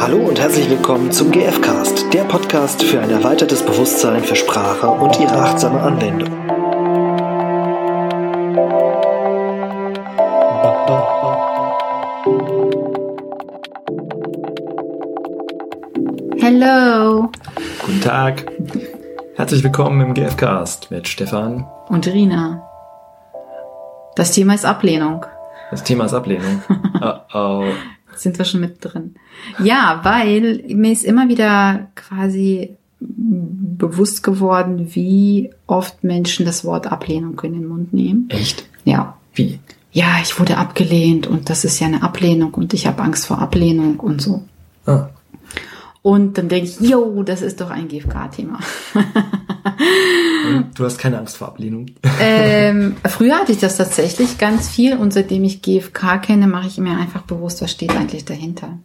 Hallo und herzlich willkommen zum GFcast, der Podcast für ein erweitertes Bewusstsein für Sprache und ihre achtsame Anwendung. Hello Guten Tag. Herzlich willkommen im GFcast mit Stefan. und Rina. Das Thema ist Ablehnung. Das Thema ist Ablehnung. Oh, oh. Sind wir schon mit drin? Ja, weil mir ist immer wieder quasi bewusst geworden, wie oft Menschen das Wort Ablehnung in den Mund nehmen. Echt? Ja. Wie? Ja, ich wurde abgelehnt und das ist ja eine Ablehnung und ich habe Angst vor Ablehnung und so. Ah, Und dann denke ich, yo, das ist doch ein GFK-Thema. du hast keine Angst vor Ablehnung? ähm, früher hatte ich das tatsächlich ganz viel und seitdem ich GFK kenne, mache ich mir einfach bewusst, was steht eigentlich dahinter.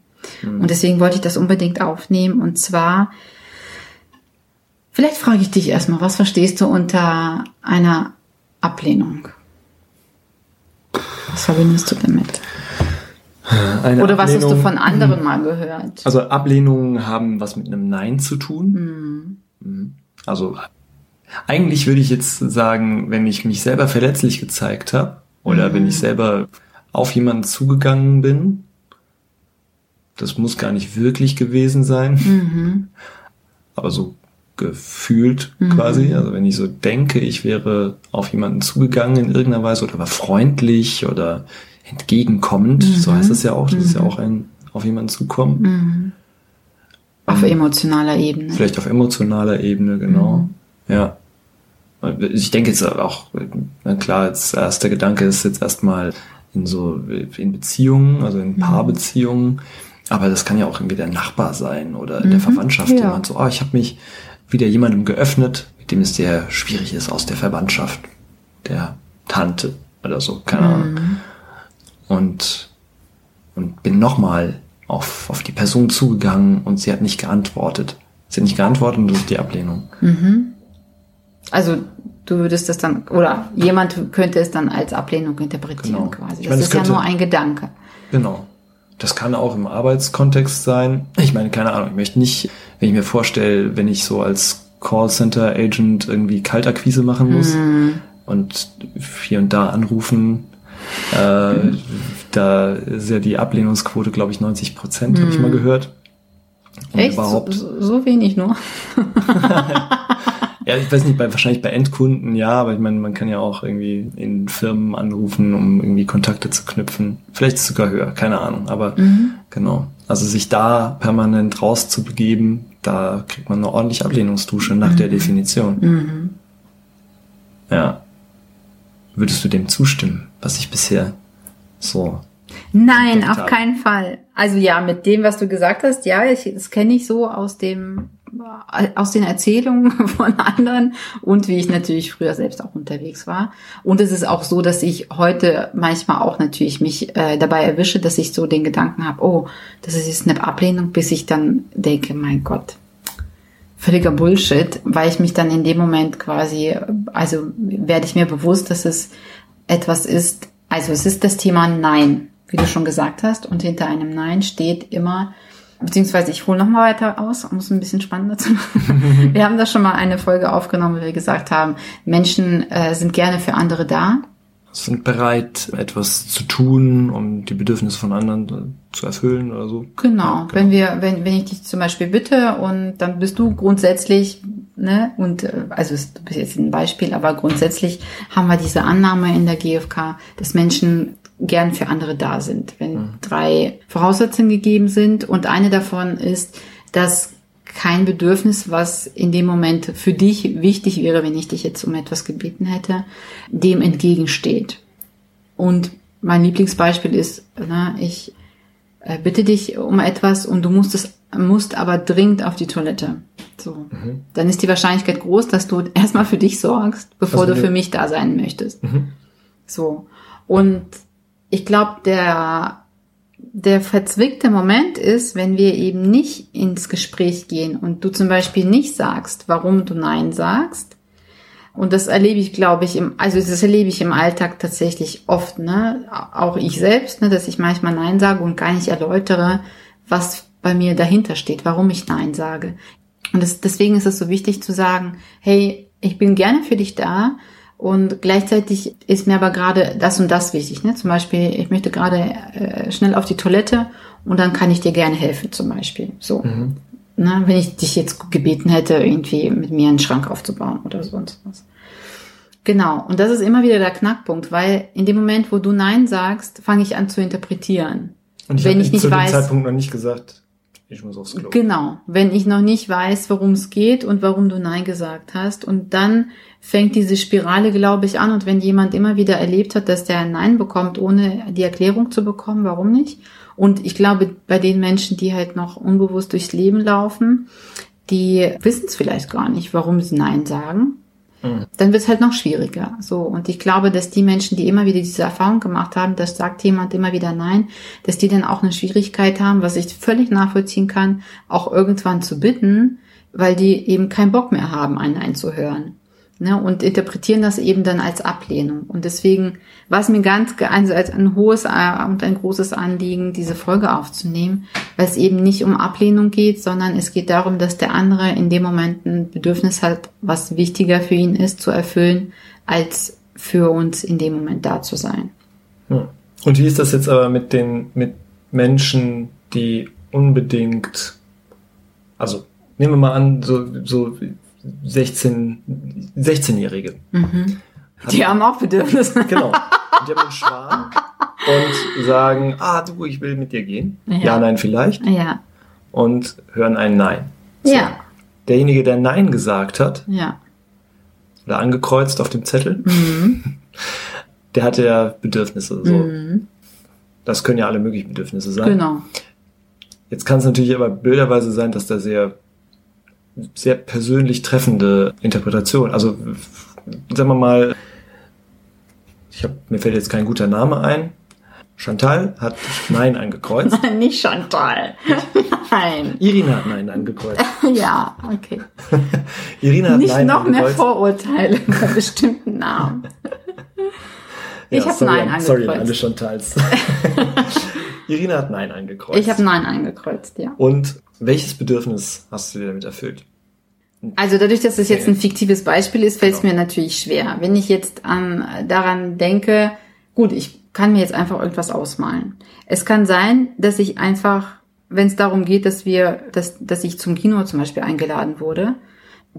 Und deswegen wollte ich das unbedingt aufnehmen und zwar, vielleicht frage ich dich erstmal, was verstehst du unter einer Ablehnung? Was verbindest du damit? Eine Oder was hast du von anderen mal gehört? Also Ablehnungen haben was mit einem Nein zu tun. Mhm. Also eigentlich würde ich jetzt sagen, wenn ich mich selber verletzlich gezeigt habe oder wenn ich selber auf jemanden zugegangen bin, das muss gar nicht wirklich gewesen sein, aber so gefühlt quasi. Also wenn ich so denke, ich wäre auf jemanden zugegangen in irgendeiner Weise oder war freundlich oder entgegenkommend, so heißt es ja auch, das ist ja auch ein auf jemanden zukommen. Auf emotionaler Ebene. Vielleicht auf emotionaler Ebene, genau. Ja. Ich denke jetzt auch, na klar, als erster Gedanke ist jetzt erstmal in so, in Beziehungen, also in Paarbeziehungen, aber das kann ja auch irgendwie der Nachbar sein oder in der Verwandtschaft, ja. jemand so, oh, ich habe mich wieder jemandem geöffnet, mit dem es dir schwierig ist aus der Verwandtschaft, der Tante oder so, keine Ahnung. Und, und bin nochmal auf, auf die Person zugegangen und sie hat nicht geantwortet. Sie hat nicht geantwortet und das ist die Ablehnung. Also du würdest das dann, oder jemand könnte es dann als Ablehnung interpretieren Genau. quasi. Das meine, ist es ja könnte- nur ein Gedanke. Genau. Das kann auch im Arbeitskontext sein. Ich meine, keine Ahnung, ich möchte nicht, wenn ich mir vorstelle, wenn ich so als Callcenter-Agent irgendwie Kaltakquise machen muss und hier und da anrufen, äh, da ist ja die Ablehnungsquote, glaube ich, 90 Prozent, habe ich mal gehört. Und Echt? So so wenig nur? Ja, ich weiß nicht, bei, wahrscheinlich bei Endkunden ja, aber ich meine, man kann ja auch irgendwie in Firmen anrufen, um irgendwie Kontakte zu knüpfen. Vielleicht sogar höher, keine Ahnung, aber genau. Also sich da permanent rauszubegeben, da kriegt man eine ordentliche Ablehnungsdusche nach der Definition. Ja. Würdest du dem zustimmen, was ich bisher so Nein, auf habe? keinen Fall. Also ja, mit dem, was du gesagt hast, ja, ich, das kenne ich so aus dem aus den Erzählungen von anderen und wie ich natürlich früher selbst auch unterwegs war. Und es ist auch so, dass ich heute manchmal auch natürlich mich äh, dabei erwische, dass ich so den Gedanken habe, oh, das ist jetzt eine Ablehnung, bis ich dann denke, mein Gott, völliger Bullshit, weil ich mich dann in dem Moment quasi, also werde ich mir bewusst, dass es etwas ist, also es ist das Thema Nein, wie du schon gesagt hast, und hinter einem Nein steht immer, beziehungsweise ich hole nochmal weiter aus, um es ein bisschen spannender zu machen. wir haben da schon mal eine Folge aufgenommen, wo wir gesagt haben, Menschen äh, sind gerne für andere da. sind bereit, etwas zu tun, um die Bedürfnisse von anderen zu erfüllen oder so. Genau, wenn wir, wenn, wenn ich dich zum Beispiel bitte und dann bist du grundsätzlich, ne, und äh, also du bist jetzt ein Beispiel, aber grundsätzlich haben wir diese Annahme in der GfK, dass Menschen gern für andere da sind. Wenn drei Voraussetzungen gegeben sind und eine davon ist, dass kein Bedürfnis, was in dem Moment für dich wichtig wäre, wenn ich dich jetzt um etwas gebeten hätte, dem entgegensteht. Und mein Lieblingsbeispiel ist, ne, ich äh, bitte dich um etwas und du musst es musst aber dringend auf die Toilette. So. Dann ist die Wahrscheinlichkeit groß, dass du erstmal für dich sorgst, bevor Also du du- für mich da sein möchtest. So. Und ich glaube, der der verzwickte Moment ist, wenn wir eben nicht ins Gespräch gehen und du zum Beispiel nicht sagst, warum du Nein sagst. Und das erlebe ich, glaube ich, im, also das erlebe ich im Alltag tatsächlich oft, ne? Auch ich selbst, ne, dass ich manchmal Nein sage und gar nicht erläutere, was bei mir dahinter steht, warum ich Nein sage. Und das, deswegen ist es so wichtig zu sagen, hey, ich bin gerne für dich da und gleichzeitig ist mir aber gerade das und das wichtig. Ne? Zum Beispiel, ich möchte gerade äh, schnell auf die Toilette und dann kann ich dir gerne helfen, zum Beispiel. So. Mhm. Na, wenn ich dich jetzt gebeten hätte, irgendwie mit mir einen Schrank aufzubauen oder sonst was. Genau, und das ist immer wieder der Knackpunkt, weil in dem Moment, wo du Nein sagst, fange ich an zu interpretieren. Und ich wenn ich nicht zu weiß, dem Zeitpunkt noch nicht gesagt, ich muss aufs Klo. Genau, wenn ich noch nicht weiß, worum es geht und warum du Nein gesagt hast. Und dann fängt diese Spirale, glaube ich, an. Und wenn jemand immer wieder erlebt hat, dass der ein Nein bekommt, ohne die Erklärung zu bekommen, warum nicht? Und ich glaube, bei den Menschen, die halt noch unbewusst durchs Leben laufen, die wissen es vielleicht gar nicht, warum sie Nein sagen. Dann wird es halt noch schwieriger. So. Und ich glaube, dass die Menschen, die immer wieder diese Erfahrung gemacht haben, dass sagt jemand immer wieder nein, dass die dann auch eine Schwierigkeit haben, was ich völlig nachvollziehen kann, auch irgendwann zu bitten, weil die eben keinen Bock mehr haben, ein Nein zu hören ne, und interpretieren das eben dann als Ablehnung. Und deswegen war es mir ganz also als ein hohes äh, und ein großes Anliegen, diese Folge aufzunehmen, weil es eben nicht um Ablehnung geht, sondern es geht darum, dass der andere in dem Moment ein Bedürfnis hat, was wichtiger für ihn ist zu erfüllen, als für uns in dem Moment da zu sein. Und wie ist das jetzt aber mit den mit Menschen, die unbedingt, also nehmen wir mal an, so, so 16, 16-Jährige. Mhm. Die haben auch Bedürfnisse. Genau. die haben einen Schwarm und sagen, ah du, ich will mit dir gehen. Ja, ja nein, vielleicht. Ja. Und hören ein Nein. So. Ja. Derjenige, der Nein gesagt hat, ja. oder angekreuzt auf dem Zettel, mhm. der hatte ja Bedürfnisse. So. Mhm. Das können ja alle möglichen Bedürfnisse sein. Genau. Jetzt kann es natürlich aber bilderweise sein, dass da sehr sehr persönlich treffende Interpretation. Also sagen wir mal, ich hab, mir fällt jetzt kein guter Name ein. Chantal hat Nein angekreuzt. Nicht Chantal. Nein. Irina hat Nein angekreuzt. ja, okay. Irina hat Nicht Nein noch mehr Vorurteile bei bestimmten Namen. Ich ja, habe Nein angekreuzt. Sorry, alle Chantals. Irina hat Nein angekreuzt. Ich habe Nein angekreuzt, ja. Und welches Bedürfnis hast du dir damit erfüllt? Also dadurch, dass es jetzt ein fiktives Beispiel ist, fällt es genau. mir natürlich schwer. Wenn ich jetzt ähm, daran denke, gut, ich kann mir jetzt einfach irgendwas ausmalen. Es kann sein, dass ich einfach, wenn es darum geht, dass wir, dass, dass ich zum Kino zum Beispiel eingeladen wurde,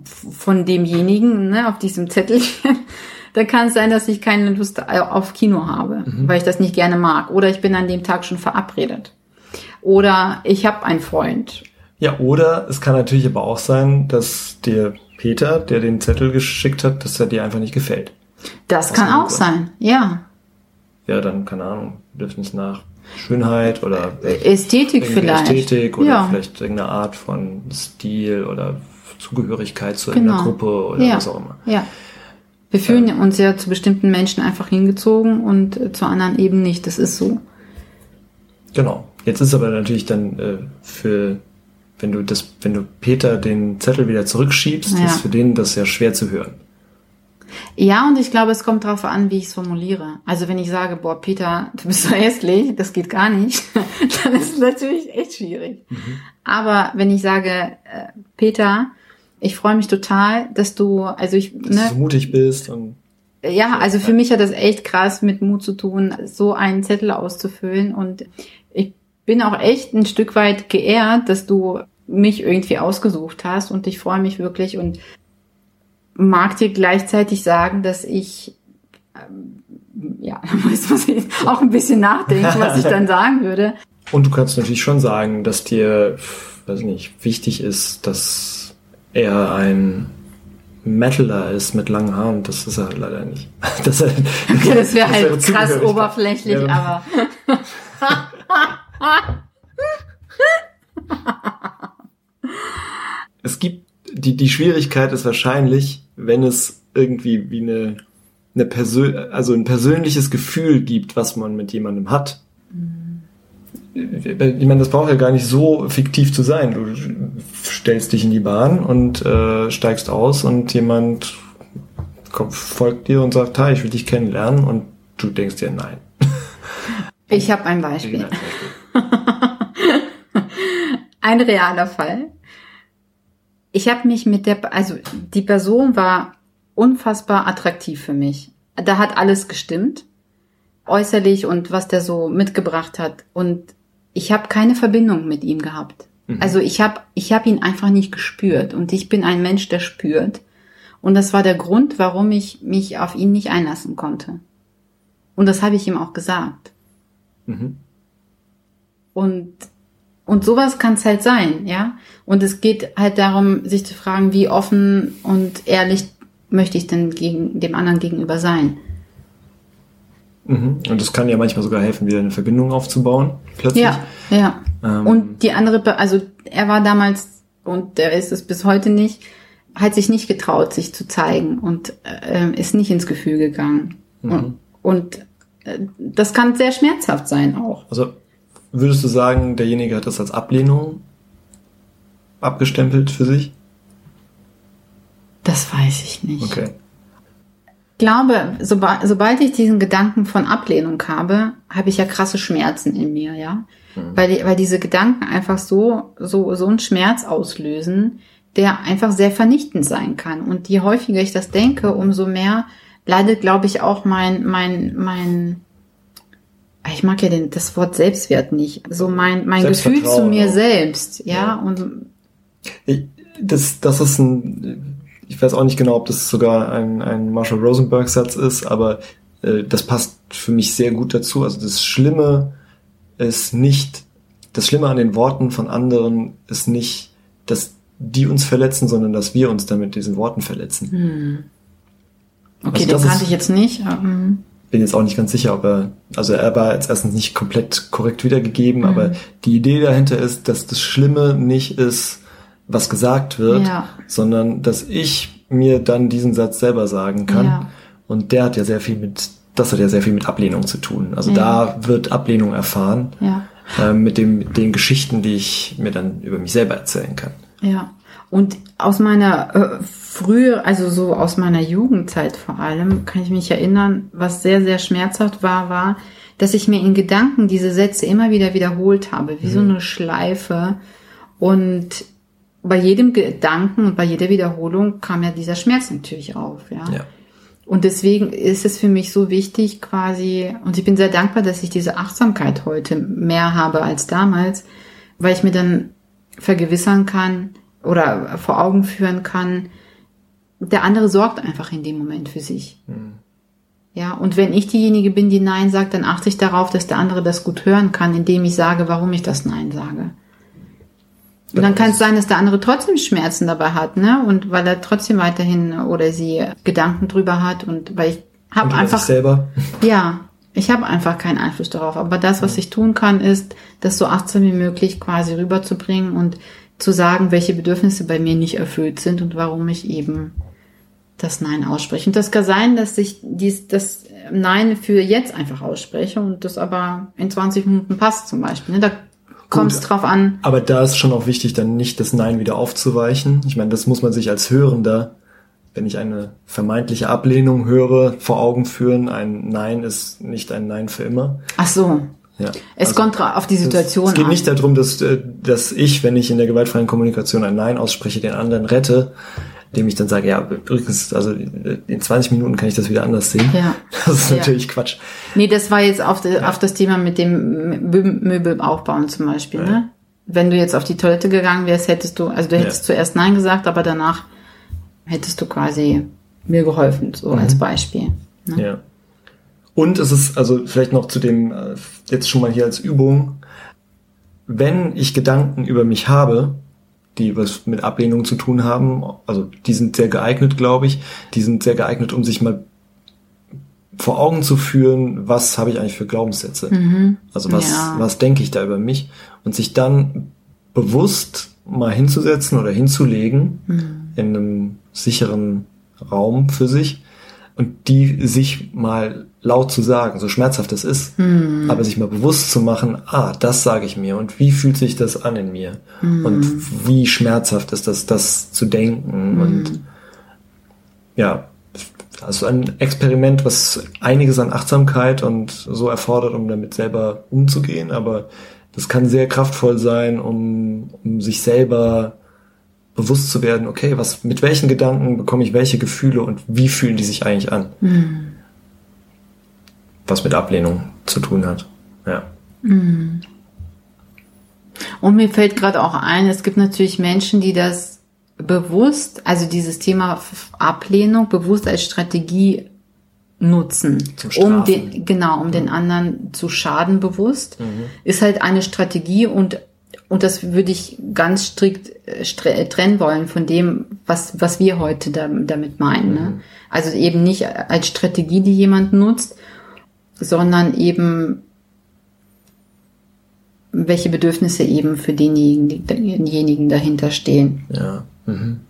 von demjenigen, ne, auf diesem Zettelchen, dann kann es sein, dass ich keine Lust auf Kino habe, mhm. weil ich das nicht gerne mag. Oder ich bin an dem Tag schon verabredet. Oder ich habe einen Freund. Ja, oder es kann natürlich aber auch sein, dass dir Peter, der den Zettel geschickt hat, dass er dir einfach nicht gefällt. Das kann auch sein, ja. Ja, dann, keine Ahnung, Bedürfnis nach Schönheit oder Ästhetik vielleicht. Ästhetik oder ja. vielleicht irgendeine Art von Stil oder Zugehörigkeit zu genau. einer Gruppe oder ja. was auch immer. Ja. Wir fühlen ja. uns ja zu bestimmten Menschen einfach hingezogen und äh, zu anderen eben nicht. Das ist so. Genau. Jetzt ist aber natürlich dann äh, für, wenn du das, wenn du Peter den Zettel wieder zurückschiebst, ja. ist für den das ja schwer zu hören. Ja, und ich glaube, es kommt darauf an, wie ich es formuliere. Also wenn ich sage, boah, Peter, du bist so hässlich, das geht gar nicht, dann ist es natürlich echt schwierig. Mhm. Aber wenn ich sage, äh, Peter, ich freue mich total, dass du, also ich, dass ne, du so mutig bist und ja, also für mich hat das echt krass mit Mut zu tun, so einen Zettel auszufüllen. Und ich bin auch echt ein Stück weit geehrt, dass du mich irgendwie ausgesucht hast. Und ich freue mich wirklich und mag dir gleichzeitig sagen, dass ich ähm, ja, da muss ich auch ein bisschen nachdenken, was ich dann sagen würde. Und du kannst natürlich schon sagen, dass dir, weiß nicht, wichtig ist, dass er ein Metaler ist mit langen Haaren. Das ist er halt leider nicht. Das, das wäre halt krass oberflächlich, ja. aber. es gibt, die, die Schwierigkeit ist wahrscheinlich, wenn es irgendwie wie eine, eine Persön also ein persönliches Gefühl gibt, was man mit jemandem hat. Ich meine, das braucht ja gar nicht so fiktiv zu sein. Du stellst dich in die Bahn und äh, steigst aus und jemand kommt, folgt dir und sagt, hi, ich will dich kennenlernen und du denkst dir, nein. Ich habe ein Beispiel. ein realer Fall. Ich habe mich mit der, also die Person war unfassbar attraktiv für mich. Da hat alles gestimmt, äußerlich und was der so mitgebracht hat. Und ich habe keine Verbindung mit ihm gehabt. Mhm. Also ich habe ich hab ihn einfach nicht gespürt. Und ich bin ein Mensch, der spürt. Und das war der Grund, warum ich mich auf ihn nicht einlassen konnte. Und das habe ich ihm auch gesagt. Mhm. Und, und sowas kann es halt sein, ja. Und es geht halt darum, sich zu fragen, wie offen und ehrlich möchte ich denn gegen, dem anderen gegenüber sein. Mhm. Und das kann ja manchmal sogar helfen, wieder eine Verbindung aufzubauen, plötzlich. Ja, ja. Ähm. Und die andere, also er war damals, und der ist es bis heute nicht, hat sich nicht getraut, sich zu zeigen und äh, ist nicht ins Gefühl gegangen. Mhm. Und, und äh, das kann sehr schmerzhaft sein auch. Also würdest du sagen, derjenige hat das als Ablehnung abgestempelt für sich? Das weiß ich nicht. Okay. Ich glaube, sobald, sobald ich diesen Gedanken von Ablehnung habe, habe ich ja krasse Schmerzen in mir, ja. Mhm. Weil, weil diese Gedanken einfach so, so, so einen Schmerz auslösen, der einfach sehr vernichtend sein kann. Und je häufiger ich das denke, umso mehr leidet, glaube ich, auch mein, mein, mein, ich mag ja den, das Wort Selbstwert nicht, so mein, mein Gefühl zu mir auch. selbst, ja, ja. und. Ich, das, das ist ein, ich weiß auch nicht genau, ob das sogar ein, ein Marshall Rosenberg Satz ist, aber äh, das passt für mich sehr gut dazu. Also das Schlimme ist nicht, das Schlimme an den Worten von anderen ist nicht, dass die uns verletzen, sondern dass wir uns damit diesen Worten verletzen. Hm. Okay, also den kannte ich jetzt nicht. Mhm. Bin jetzt auch nicht ganz sicher, ob er, also er war jetzt erstens nicht komplett korrekt wiedergegeben, mhm. aber die Idee dahinter ist, dass das Schlimme nicht ist, was gesagt wird, ja. sondern dass ich mir dann diesen Satz selber sagen kann. Ja. Und der hat ja sehr viel mit, das hat ja sehr viel mit Ablehnung zu tun. Also ja. da wird Ablehnung erfahren äh, mit, dem, mit den Geschichten, die ich mir dann über mich selber erzählen kann. Ja. Und aus meiner äh, frühe, also so aus meiner Jugendzeit vor allem, kann ich mich erinnern, was sehr, sehr schmerzhaft war, war, dass ich mir in Gedanken diese Sätze immer wieder wiederholt habe, wie mhm. so eine Schleife. Und bei jedem Gedanken und bei jeder Wiederholung kam ja dieser Schmerz natürlich auf, ja. ja. Und deswegen ist es für mich so wichtig quasi, und ich bin sehr dankbar, dass ich diese Achtsamkeit heute mehr habe als damals, weil ich mir dann vergewissern kann oder vor Augen führen kann, der andere sorgt einfach in dem Moment für sich. Mhm. Ja, und wenn ich diejenige bin, die Nein sagt, dann achte ich darauf, dass der andere das gut hören kann, indem ich sage, warum ich das Nein sage. Und dann kann es sein, dass der andere trotzdem Schmerzen dabei hat, ne? Und weil er trotzdem weiterhin oder sie Gedanken drüber hat und weil ich habe einfach selber. Ja, ich habe einfach keinen Einfluss darauf. Aber das, was ich tun kann, ist, das so achtsam wie möglich quasi rüberzubringen und zu sagen, welche Bedürfnisse bei mir nicht erfüllt sind und warum ich eben das Nein ausspreche. Und das kann sein, dass ich dies, das Nein für jetzt einfach ausspreche und das aber in 20 Minuten passt zum Beispiel. Ne? Da kommt es drauf an. Aber da ist schon auch wichtig, dann nicht das Nein wieder aufzuweichen. Ich meine, das muss man sich als Hörender, wenn ich eine vermeintliche Ablehnung höre, vor Augen führen. Ein Nein ist nicht ein Nein für immer. Ach so. Ja. Es also, kommt auf die Situation an. Es geht an. nicht darum, dass, äh, dass ich, wenn ich in der gewaltfreien Kommunikation ein Nein ausspreche, den anderen rette, dem ich dann sage, ja, übrigens, also in 20 Minuten kann ich das wieder anders sehen. Ja. Das ist ja. natürlich Quatsch. Nee, das war jetzt auf, ja. auf das Thema mit dem Möbel aufbauen zum Beispiel, ja. ne? Wenn du jetzt auf die Toilette gegangen wärst, hättest du, also du hättest zuerst Nein gesagt, aber danach hättest du quasi mir geholfen, so mhm. als Beispiel. Ne? Ja. Und es ist also vielleicht noch zu dem, äh, jetzt schon mal hier als Übung, wenn ich Gedanken über mich habe, die was mit Ablehnung zu tun haben. Also die sind sehr geeignet, glaube ich. Die sind sehr geeignet, um sich mal vor Augen zu führen, was habe ich eigentlich für Glaubenssätze? Mhm. Also was, ja. was denke ich da über mich? Und sich dann bewusst mal hinzusetzen oder hinzulegen mhm. in einem sicheren Raum für sich und die sich mal laut zu sagen, so schmerzhaft es ist, mm. aber sich mal bewusst zu machen, ah, das sage ich mir und wie fühlt sich das an in mir mm. und wie schmerzhaft ist das, das zu denken mm. und ja, also ein Experiment, was einiges an Achtsamkeit und so erfordert, um damit selber umzugehen, aber Das kann sehr kraftvoll sein, um, um sich selber bewusst zu werden, okay, was, mit welchen Gedanken bekomme ich welche Gefühle und wie fühlen die sich eigentlich an? Mhm. Was mit Ablehnung zu tun hat. Ja. Mhm. Und mir fällt gerade auch ein, es gibt natürlich Menschen, die das bewusst, also dieses Thema Ablehnung bewusst als Strategie nutzen, um den, genau, um mhm. den anderen zu schaden bewusst, mhm. ist halt eine Strategie und und das würde ich ganz strikt äh, trennen wollen von dem, was, was wir heute da, damit meinen. Ne? Mhm. Also eben nicht als Strategie, die jemand nutzt, sondern eben welche Bedürfnisse eben für denjenigen, denjenigen dahinter stehen. Ja. Mhm.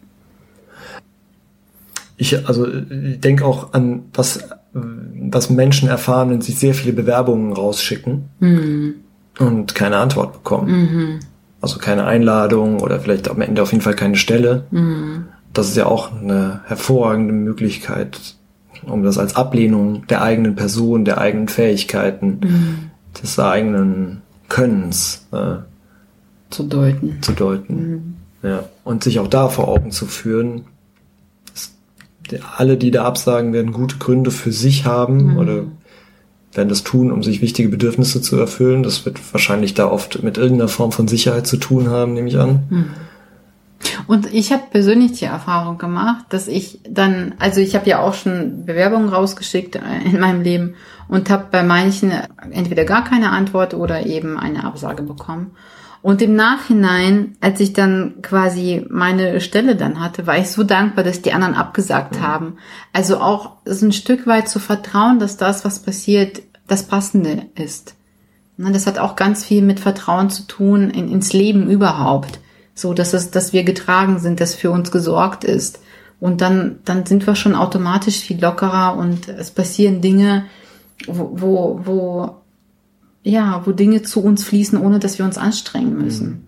Ich, also, ich denke auch an, was, was Menschen erfahren, wenn sie sehr viele Bewerbungen rausschicken mhm. und keine Antwort bekommen. Mhm. Also keine Einladung oder vielleicht am Ende auf jeden Fall keine Stelle. Mhm. Das ist ja auch eine hervorragende Möglichkeit, um das als Ablehnung der eigenen Person, der eigenen Fähigkeiten, mhm. des eigenen Könnens äh, zu deuten. Zu deuten. Mhm. Ja. Und sich auch da vor Augen zu führen, alle, die da absagen, werden gute Gründe für sich haben mhm. oder werden das tun, um sich wichtige Bedürfnisse zu erfüllen. Das wird wahrscheinlich da oft mit irgendeiner Form von Sicherheit zu tun haben, nehme ich an. Und ich habe persönlich die Erfahrung gemacht, dass ich dann, also ich habe ja auch schon Bewerbungen rausgeschickt in meinem Leben und habe bei manchen entweder gar keine Antwort oder eben eine Absage bekommen. Und im Nachhinein, als ich dann quasi meine Stelle dann hatte, war ich so dankbar, dass die anderen abgesagt mhm. haben. Also auch so ein Stück weit zu vertrauen, dass das, was passiert, das Passende ist. Ne, das hat auch ganz viel mit Vertrauen zu tun in, ins Leben überhaupt. So, dass es, dass wir getragen sind, dass für uns gesorgt ist. Und dann, dann sind wir schon automatisch viel lockerer und es passieren Dinge, wo, wo, wo ja, wo Dinge zu uns fließen, ohne dass wir uns anstrengen müssen.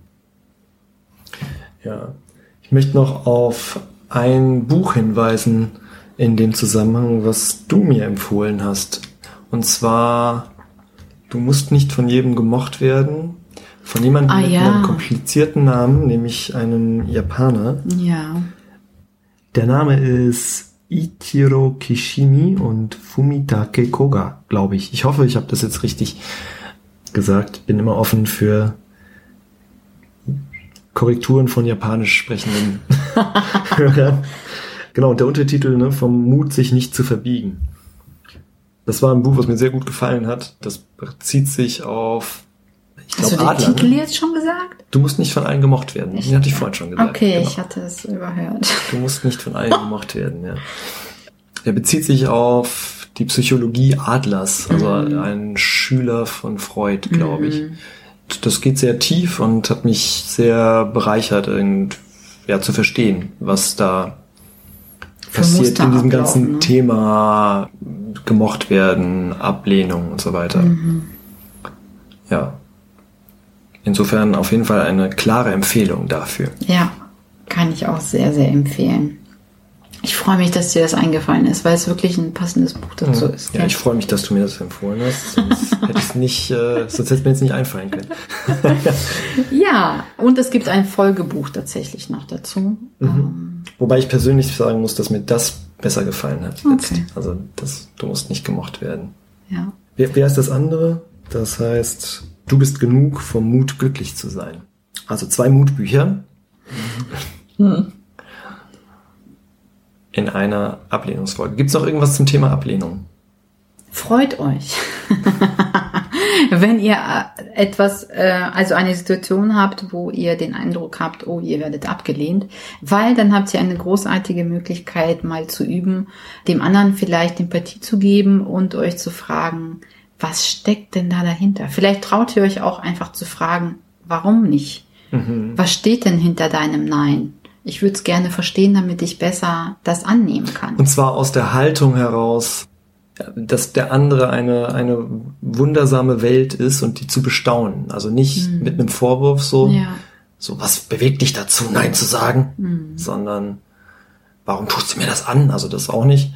Ja, ich möchte noch auf ein Buch hinweisen in dem Zusammenhang, was du mir empfohlen hast. Und zwar, du musst nicht von jedem gemocht werden. Von jemandem ah, mit ja. einem komplizierten Namen, nämlich einem Japaner. Ja. Der Name ist Ichiro Kishimi und Fumitake Koga, glaube ich. Ich hoffe, ich habe das jetzt richtig gesagt, bin immer offen für Korrekturen von japanisch sprechenden Hörern. Genau, und der Untertitel ne, vom Mut, sich nicht zu verbiegen. Das war ein Buch, was mir sehr gut gefallen hat. Das bezieht sich auf. Ich glaub, Hast du den Adler, Titel jetzt schon gesagt? Du musst nicht von allen gemocht werden. Echt? Den hatte ich vorhin schon gesagt. Okay, genau. ich hatte es überhört. Du musst nicht von allen gemocht werden, ja. Er bezieht sich auf die Psychologie Adlers, also mhm. ein Schüler von Freud, glaube ich. Mhm. Das geht sehr tief und hat mich sehr bereichert, und, ja, zu verstehen, was da passiert in diesem ganzen ne? Thema gemocht werden, Ablehnung und so weiter. Mhm. Ja. Insofern auf jeden Fall eine klare Empfehlung dafür. Ja, kann ich auch sehr, sehr empfehlen. Ich freue mich, dass dir das eingefallen ist, weil es wirklich ein passendes Buch dazu mhm. ist. Ja, ja, ich freue mich, dass du mir das empfohlen hast. Sonst hätte es nicht, äh, sonst hätte mir jetzt nicht einfallen können. ja, und es gibt ein Folgebuch tatsächlich noch dazu. Mhm. Ähm, Wobei ich persönlich sagen muss, dass mir das besser gefallen hat. Okay. Also das, du musst nicht gemocht werden. Ja. Wer, wer ist das andere? Das heißt, du bist genug vom Mut, glücklich zu sein. Also zwei Mutbücher. Mhm in einer Ablehnungsfolge. Gibt es noch irgendwas zum Thema Ablehnung? Freut euch, wenn ihr äh, etwas, äh, also eine Situation habt, wo ihr den Eindruck habt, oh, ihr werdet abgelehnt, weil dann habt ihr eine großartige Möglichkeit, mal zu üben, dem anderen vielleicht Empathie zu geben und euch zu fragen, was steckt denn da dahinter? Vielleicht traut ihr euch auch einfach zu fragen, warum nicht? Mhm. Was steht denn hinter deinem Nein? Ich würde es gerne verstehen, damit ich besser das annehmen kann. Und zwar aus der Haltung heraus, dass der andere eine, eine wundersame Welt ist und die zu bestaunen. Also nicht mhm. mit einem Vorwurf so, ja. so was bewegt dich dazu, Nein zu sagen, mhm. sondern warum tust du mir das an? Also das auch nicht.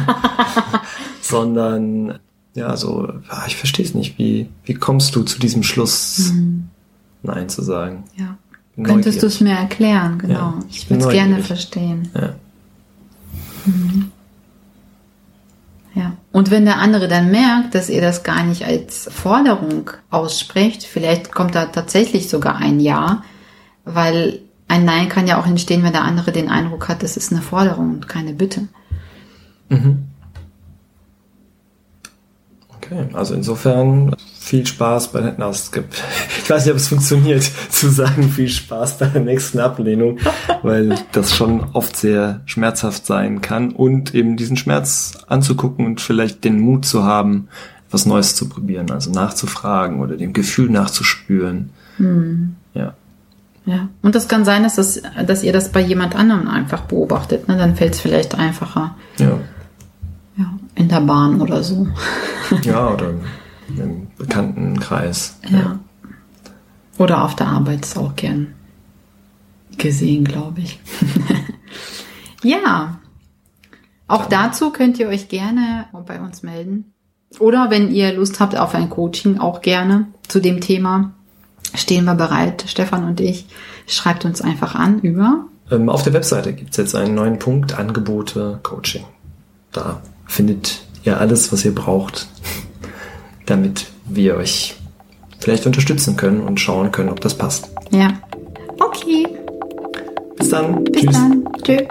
sondern ja, so, ah, ich verstehe es nicht. Wie, wie kommst du zu diesem Schluss, Mhm. Nein zu sagen? Ja. Könntest du es mir erklären? Genau. Ja, ich ich würde es gerne neugierig. verstehen. Ja. Ja. Und wenn der andere dann merkt, dass ihr das gar nicht als Forderung aussprecht, vielleicht kommt da tatsächlich sogar ein Ja, weil ein Nein kann ja auch entstehen, wenn der andere den Eindruck hat, das ist eine Forderung und keine Bitte. Okay, also insofern viel Spaß bei der, gibt, ich weiß nicht, ob es funktioniert, zu sagen viel Spaß bei der nächsten Ablehnung, weil das schon oft sehr schmerzhaft sein kann und eben diesen Schmerz anzugucken und vielleicht den Mut zu haben, was Neues zu probieren, also nachzufragen oder dem Gefühl nachzuspüren. Ja. Ja. Und das kann sein, dass, das, dass ihr das bei jemand anderem einfach beobachtet. Ne? Dann fällt es vielleicht einfacher. Ja. Ja. In der Bahn oder so. Ja, oder im Bekanntenkreis. Ja. Oder auf der Arbeit ist auch gern gesehen, glaube ich. ja. Auch dazu könnt ihr euch gerne bei uns melden. Oder wenn ihr Lust habt auf ein Coaching, auch gerne zu dem Thema. Stehen wir bereit, Stefan und ich. Schreibt uns einfach an über. Ähm, auf der Webseite gibt's jetzt einen neuen Punkt, Angebote, Coaching. Da findet ihr alles, was ihr braucht, damit wir euch vielleicht unterstützen können und schauen können, ob das passt. Ja. Okay. Bis dann. Bis dann. Tschüss.